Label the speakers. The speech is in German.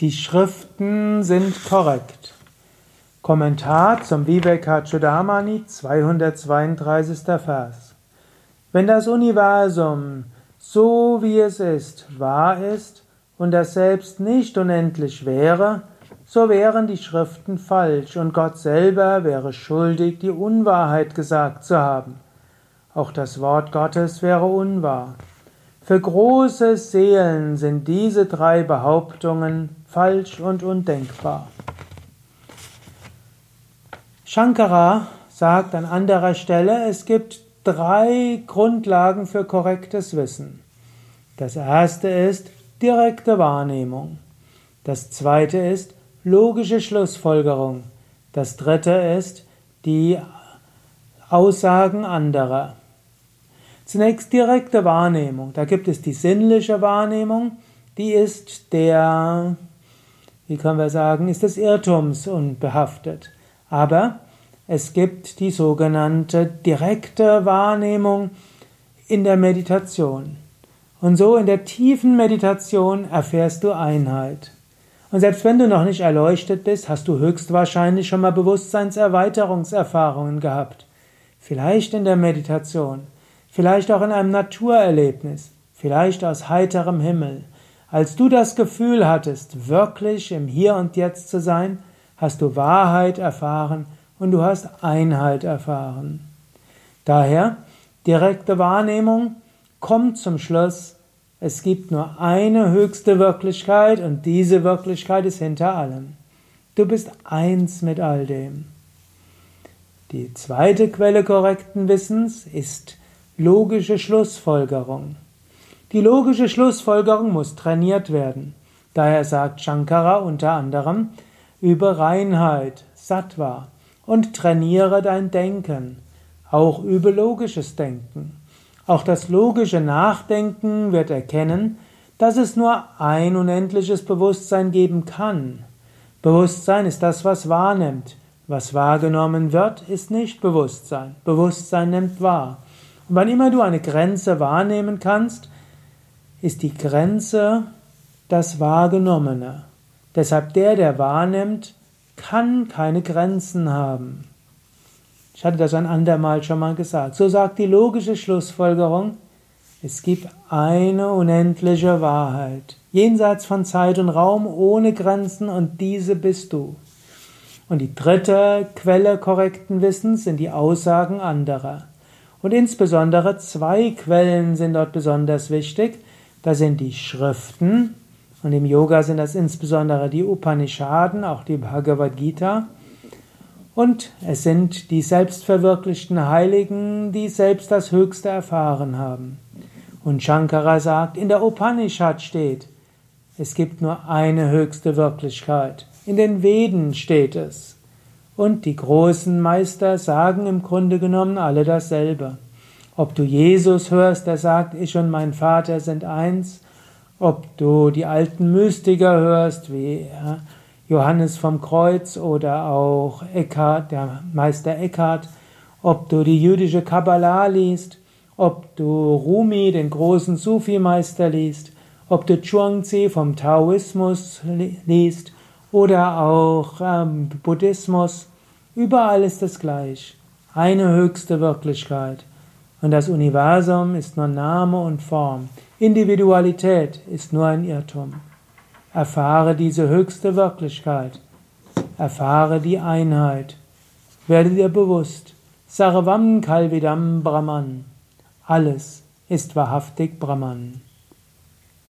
Speaker 1: Die Schriften sind korrekt. Kommentar zum Vivekachudamani, 232. Vers. Wenn das Universum so wie es ist, wahr ist und das Selbst nicht unendlich wäre, so wären die Schriften falsch und Gott selber wäre schuldig, die Unwahrheit gesagt zu haben. Auch das Wort Gottes wäre unwahr. Für große Seelen sind diese drei Behauptungen falsch und undenkbar. Shankara sagt an anderer Stelle, es gibt drei Grundlagen für korrektes Wissen. Das erste ist direkte Wahrnehmung. Das zweite ist logische Schlussfolgerung. Das dritte ist die Aussagen anderer. Zunächst direkte Wahrnehmung. Da gibt es die sinnliche Wahrnehmung, die ist der wie können wir sagen, ist des Irrtums unbehaftet. Aber es gibt die sogenannte direkte Wahrnehmung in der Meditation. Und so in der tiefen Meditation erfährst du Einheit. Und selbst wenn du noch nicht erleuchtet bist, hast du höchstwahrscheinlich schon mal Bewusstseinserweiterungserfahrungen gehabt. Vielleicht in der Meditation, vielleicht auch in einem Naturerlebnis, vielleicht aus heiterem Himmel, als du das Gefühl hattest, wirklich im Hier und Jetzt zu sein, hast du Wahrheit erfahren und du hast Einheit erfahren. Daher, direkte Wahrnehmung kommt zum Schluss, es gibt nur eine höchste Wirklichkeit und diese Wirklichkeit ist hinter allem. Du bist eins mit all dem. Die zweite Quelle korrekten Wissens ist logische Schlussfolgerung. Die logische Schlussfolgerung muss trainiert werden. Daher sagt Shankara unter anderem, übe Reinheit, Sattva und trainiere dein Denken. Auch übe logisches Denken. Auch das logische Nachdenken wird erkennen, dass es nur ein unendliches Bewusstsein geben kann. Bewusstsein ist das, was wahrnimmt. Was wahrgenommen wird, ist nicht Bewusstsein. Bewusstsein nimmt wahr. Wann immer du eine Grenze wahrnehmen kannst, ist die Grenze das Wahrgenommene. Deshalb der, der wahrnimmt, kann keine Grenzen haben. Ich hatte das ein andermal schon mal gesagt. So sagt die logische Schlussfolgerung, es gibt eine unendliche Wahrheit, jenseits von Zeit und Raum, ohne Grenzen, und diese bist du. Und die dritte Quelle korrekten Wissens sind die Aussagen anderer. Und insbesondere zwei Quellen sind dort besonders wichtig. Das sind die Schriften, und im Yoga sind das insbesondere die Upanishaden, auch die Bhagavad Gita. Und es sind die selbstverwirklichten Heiligen, die selbst das Höchste erfahren haben. Und Shankara sagt, in der Upanishad steht, es gibt nur eine höchste Wirklichkeit. In den Veden steht es. Und die großen Meister sagen im Grunde genommen alle dasselbe. Ob du Jesus hörst, der sagt, ich und mein Vater sind eins, ob du die alten Mystiker hörst, wie Johannes vom Kreuz oder auch Eckhart, der Meister Eckhart, ob du die jüdische Kabbalah liest, ob du Rumi, den großen Sufi-Meister liest, ob du Chuangzi vom Taoismus liest oder auch ähm, Buddhismus, überall ist es gleich. Eine höchste Wirklichkeit. Und das Universum ist nur Name und Form. Individualität ist nur ein Irrtum. Erfahre diese höchste Wirklichkeit. Erfahre die Einheit. Werde dir bewusst. Sarvam Kalvidam Brahman. Alles ist wahrhaftig Brahman.